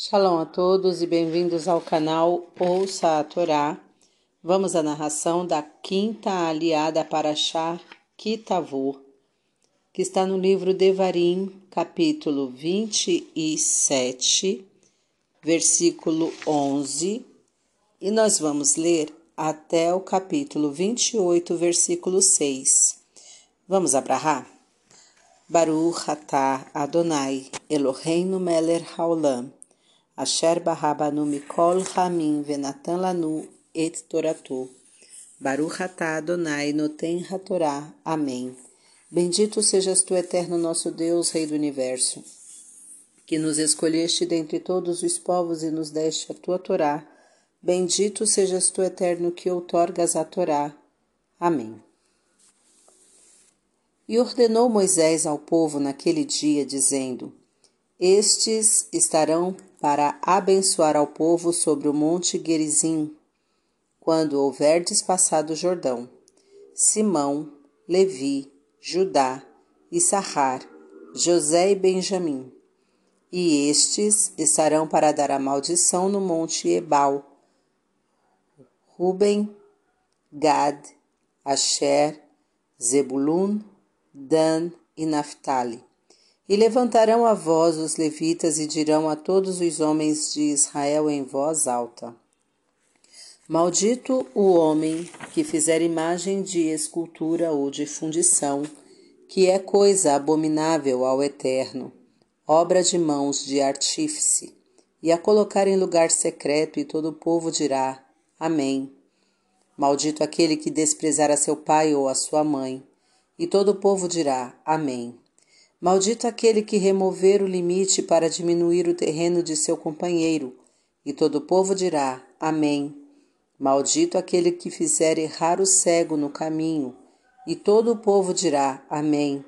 Shalom a todos e bem-vindos ao canal Ouça a Torá. Vamos à narração da quinta aliada para Shah Kitavur, que está no livro Devarim, capítulo 27, versículo 11, e nós vamos ler até o capítulo 28, versículo 6. Vamos abrahar? Baruch atah Adonai Eloheinu Meler Haolam Asher Barrabanu Mikol Ramin Venatan Lanu Et Toratu. Baruch atah Adonai Noten Hatorá. Amém. Bendito sejas tu, eterno nosso Deus, Rei do Universo, que nos escolheste dentre todos os povos e nos deste a tua Torá. Bendito sejas tu, eterno, que outorgas a Torá. Amém. E ordenou Moisés ao povo naquele dia, dizendo: Estes estarão para abençoar ao povo sobre o monte Gerizim, quando houverdes passado o Jordão. Simão, Levi, Judá, Issachar, José e Benjamim. E estes estarão para dar a maldição no monte Ebal. Ruben, Gad, Asher, Zebulun, Dan e Naphtali. E levantarão a voz os levitas e dirão a todos os homens de Israel em voz alta: Maldito o homem que fizer imagem de escultura ou de fundição, que é coisa abominável ao Eterno, obra de mãos de artífice, e a colocar em lugar secreto, e todo o povo dirá: Amém. Maldito aquele que desprezar a seu pai ou a sua mãe, e todo o povo dirá: Amém. Maldito aquele que remover o limite para diminuir o terreno de seu companheiro, e todo o povo dirá: Amém. Maldito aquele que fizer errar o cego no caminho, e todo o povo dirá: Amém.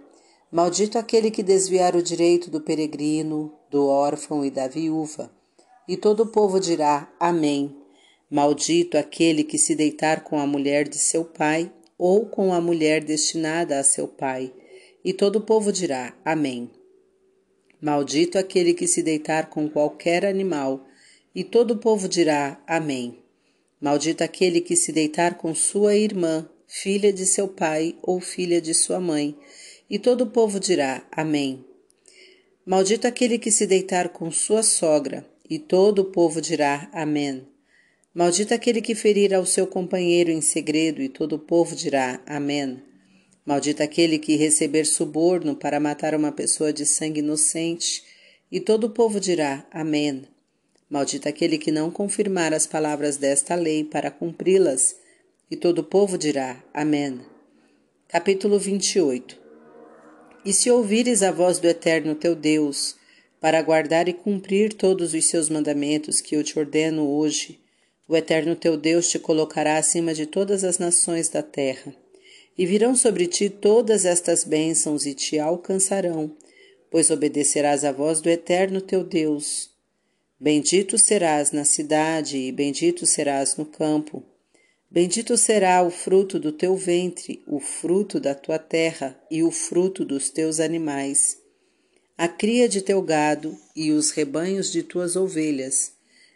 Maldito aquele que desviar o direito do peregrino, do órfão e da viúva, e todo o povo dirá: Amém. Maldito aquele que se deitar com a mulher de seu pai, ou com a mulher destinada a seu pai e todo o povo dirá: Amém. Maldito aquele que se deitar com qualquer animal, e todo o povo dirá: Amém. Maldito aquele que se deitar com sua irmã, filha de seu pai ou filha de sua mãe, e todo o povo dirá: Amém. Maldito aquele que se deitar com sua sogra, e todo o povo dirá: Amém. Maldito aquele que ferir ao seu companheiro em segredo, e todo o povo dirá: Amém. Maldito aquele que receber suborno para matar uma pessoa de sangue inocente, e todo o povo dirá: Amém. Maldito aquele que não confirmar as palavras desta lei para cumpri-las, e todo o povo dirá: Amém. Capítulo 28 E se ouvires a voz do Eterno teu Deus, para guardar e cumprir todos os seus mandamentos que eu te ordeno hoje, o Eterno teu Deus te colocará acima de todas as nações da terra e virão sobre ti todas estas bênçãos e te alcançarão, pois obedecerás à voz do Eterno teu Deus. Bendito serás na cidade e bendito serás no campo. Bendito será o fruto do teu ventre, o fruto da tua terra e o fruto dos teus animais, a cria de teu gado e os rebanhos de tuas ovelhas.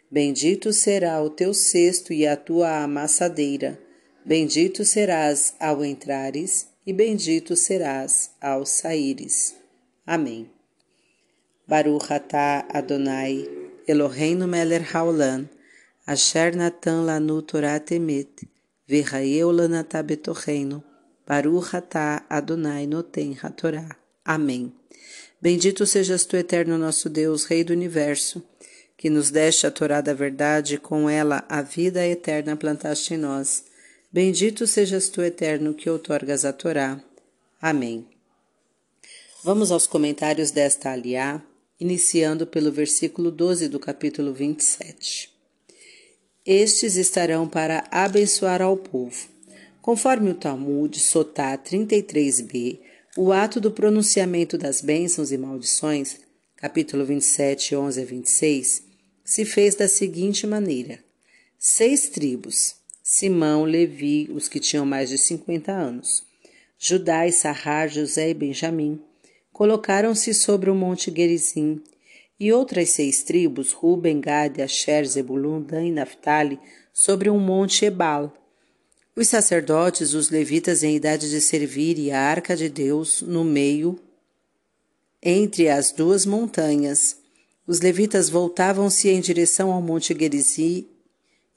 Bendito será o teu cesto e a tua amassadeira Bendito serás ao entrares e bendito serás ao saíres. Amém. Baruch atah Adonai, Eloheinu meler haolam, asher natan lanu Torah temet, v'ra'eu lanatah betocheinu, Baruch atah Adonai noten hatorá. Amém. Bendito sejas tu, eterno nosso Deus, Rei do Universo, que nos deste a Torá da verdade e com ela a vida eterna plantaste em nós. Bendito sejas tu, eterno, que outorgas a Torá. Amém. Vamos aos comentários desta aliá, iniciando pelo versículo 12 do capítulo 27. Estes estarão para abençoar ao povo. Conforme o Talmud, Sotá 33b, o ato do pronunciamento das bênçãos e maldições, capítulo 27, 11 a 26, se fez da seguinte maneira: seis tribos, Simão, Levi, os que tinham mais de 50 anos, Judá, Sarrar, José e Benjamim, colocaram-se sobre o monte Gerizim, e outras seis tribos, Ruben, Gad, Asher, Zebulun, Dan e Naphtali, sobre um monte Ebal. Os sacerdotes, os levitas em idade de servir e a arca de Deus no meio, entre as duas montanhas. Os levitas voltavam-se em direção ao monte Gerizim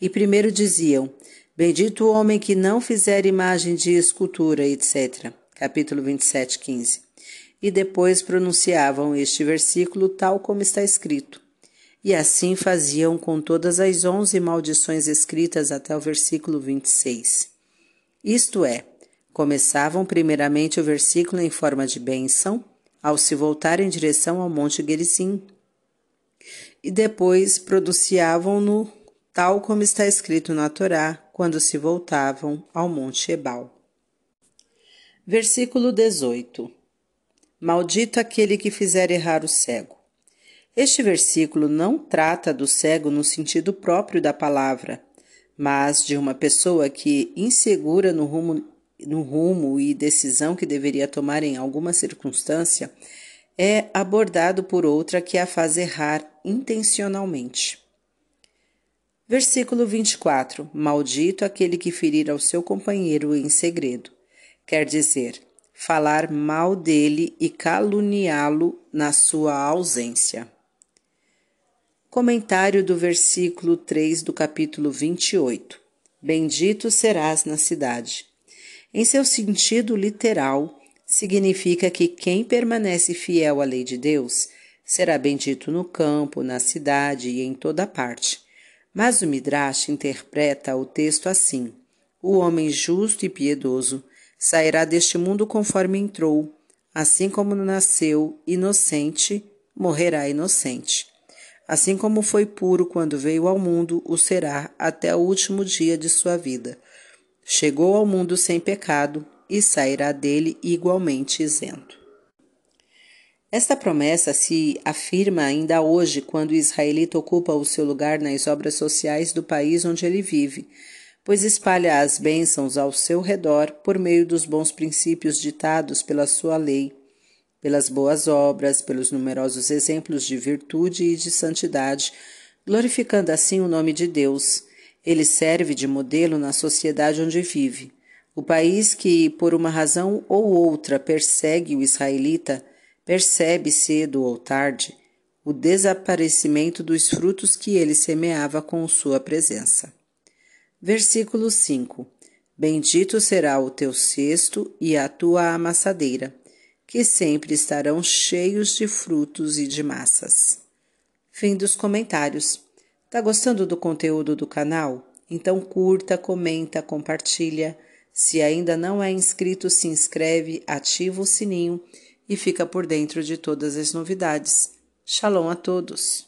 e primeiro diziam: Bendito o homem que não fizer imagem de escultura, etc. Capítulo 27, 15. E depois pronunciavam este versículo tal como está escrito. E assim faziam com todas as onze maldições escritas até o versículo 26. Isto é, começavam primeiramente o versículo em forma de bênção, ao se voltar em direção ao Monte Gerizim, e depois pronunciavam-no tal como está escrito na Torá, quando se voltavam ao Monte Ebal. Versículo 18 Maldito aquele que fizer errar o cego. Este versículo não trata do cego no sentido próprio da palavra, mas de uma pessoa que, insegura no rumo, no rumo e decisão que deveria tomar em alguma circunstância, é abordado por outra que a faz errar intencionalmente. Versículo 24: Maldito aquele que ferir ao seu companheiro em segredo. Quer dizer, falar mal dele e caluniá-lo na sua ausência. Comentário do versículo 3 do capítulo 28. Bendito serás na cidade. Em seu sentido literal, significa que quem permanece fiel à lei de Deus será bendito no campo, na cidade e em toda parte mas o Midrash interpreta o texto assim: O homem justo e piedoso sairá deste mundo conforme entrou, assim como nasceu inocente, morrerá inocente. Assim como foi puro quando veio ao mundo, o será até o último dia de sua vida. Chegou ao mundo sem pecado e sairá dele igualmente isento. Esta promessa se afirma ainda hoje quando o israelita ocupa o seu lugar nas obras sociais do país onde ele vive, pois espalha as bênçãos ao seu redor por meio dos bons princípios ditados pela sua lei, pelas boas obras, pelos numerosos exemplos de virtude e de santidade, glorificando assim o nome de Deus. Ele serve de modelo na sociedade onde vive. O país que, por uma razão ou outra, persegue o israelita, percebe cedo ou tarde o desaparecimento dos frutos que ele semeava com sua presença. Versículo 5: Bendito será o teu cesto e a tua amassadeira, que sempre estarão cheios de frutos e de massas. Fim dos comentários. Tá gostando do conteúdo do canal? Então curta, comenta, compartilha. Se ainda não é inscrito, se inscreve, ativa o sininho e fica por dentro de todas as novidades. Shalom a todos!